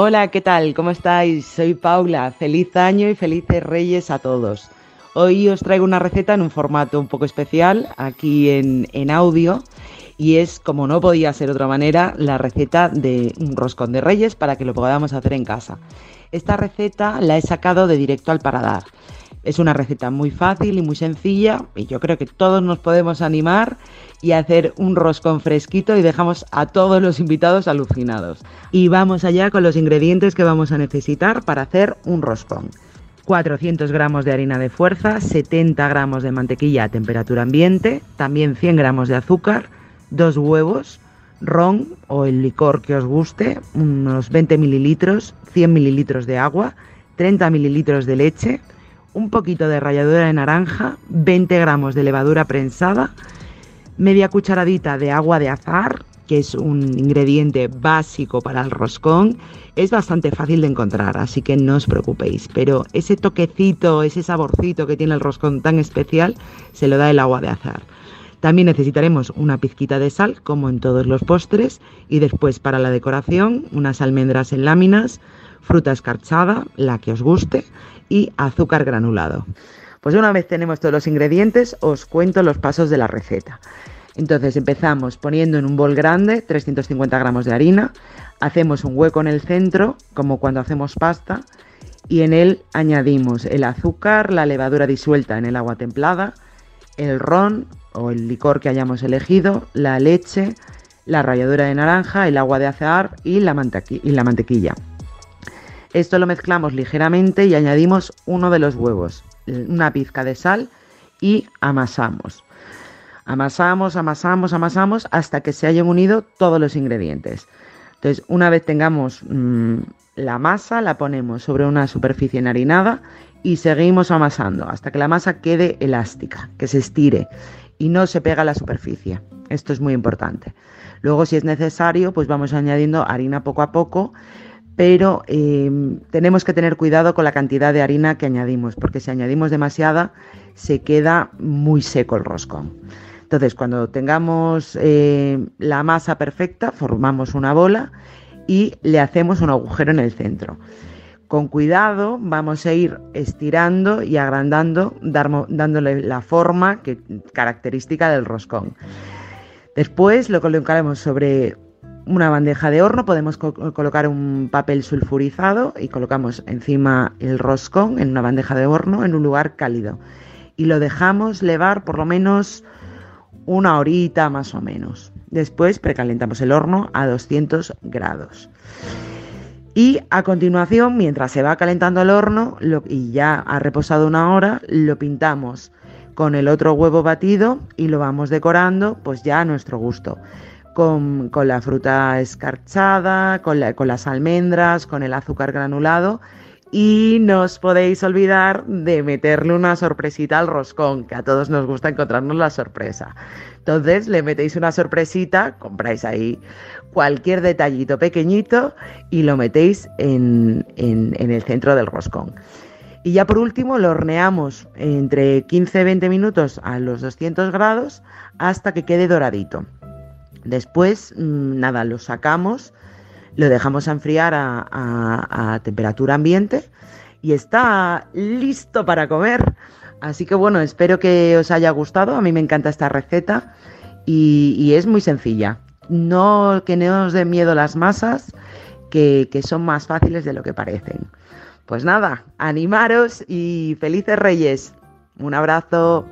Hola, ¿qué tal? ¿Cómo estáis? Soy Paula. Feliz año y felices reyes a todos. Hoy os traigo una receta en un formato un poco especial, aquí en, en audio, y es, como no podía ser de otra manera, la receta de un roscón de reyes para que lo podamos hacer en casa. Esta receta la he sacado de directo al paradar. Es una receta muy fácil y muy sencilla y yo creo que todos nos podemos animar y hacer un roscón fresquito y dejamos a todos los invitados alucinados. Y vamos allá con los ingredientes que vamos a necesitar para hacer un roscón. 400 gramos de harina de fuerza, 70 gramos de mantequilla a temperatura ambiente, también 100 gramos de azúcar, dos huevos, ron o el licor que os guste, unos 20 mililitros, 100 mililitros de agua, 30 mililitros de leche, un poquito de ralladura de naranja, 20 gramos de levadura prensada, media cucharadita de agua de azar, que es un ingrediente básico para el roscón, es bastante fácil de encontrar, así que no os preocupéis. Pero ese toquecito, ese saborcito que tiene el roscón tan especial, se lo da el agua de azar. También necesitaremos una pizquita de sal, como en todos los postres, y después para la decoración unas almendras en láminas, fruta escarchada, la que os guste, y azúcar granulado. Pues una vez tenemos todos los ingredientes, os cuento los pasos de la receta. Entonces empezamos poniendo en un bol grande 350 gramos de harina, hacemos un hueco en el centro, como cuando hacemos pasta, y en él añadimos el azúcar, la levadura disuelta en el agua templada, el ron o el licor que hayamos elegido, la leche, la ralladura de naranja, el agua de azahar y la, y la mantequilla. Esto lo mezclamos ligeramente y añadimos uno de los huevos, una pizca de sal y amasamos. Amasamos, amasamos, amasamos hasta que se hayan unido todos los ingredientes. Entonces, una vez tengamos mmm, la masa, la ponemos sobre una superficie enharinada y seguimos amasando hasta que la masa quede elástica, que se estire y no se pega a la superficie. Esto es muy importante. Luego, si es necesario, pues vamos añadiendo harina poco a poco pero eh, tenemos que tener cuidado con la cantidad de harina que añadimos, porque si añadimos demasiada se queda muy seco el roscón. Entonces, cuando tengamos eh, la masa perfecta, formamos una bola y le hacemos un agujero en el centro. Con cuidado vamos a ir estirando y agrandando, dándole la forma característica del roscón. Después lo colocaremos sobre una bandeja de horno, podemos colocar un papel sulfurizado y colocamos encima el roscón en una bandeja de horno en un lugar cálido y lo dejamos levar por lo menos una horita más o menos. Después precalentamos el horno a 200 grados. Y a continuación, mientras se va calentando el horno y ya ha reposado una hora, lo pintamos con el otro huevo batido y lo vamos decorando pues ya a nuestro gusto con, la fruta escarchada, con, las almendras, con el azúcar granulado y no os podéis olvidar de meterle una sorpresita al roscón, que a todos nos gusta encontrarnos la sorpresa. Entonces le metéis una sorpresita, compráis ahí cualquier detallito pequeñito y lo metéis en, en, el centro del roscón. Y ya por último lo horneamos entre 15 y 20 minutos a los 200 grados hasta que quede doradito. Después, mm, nada, lo sacamos, lo dejamos a enfriar a, temperatura ambiente y está listo para comer. Así que bueno, espero que os haya gustado. A mí me encanta esta receta y, es muy sencilla. No que no os den miedo las masas, que, que son más fáciles de lo que parecen. Pues nada, animaros y felices reyes. Un abrazo.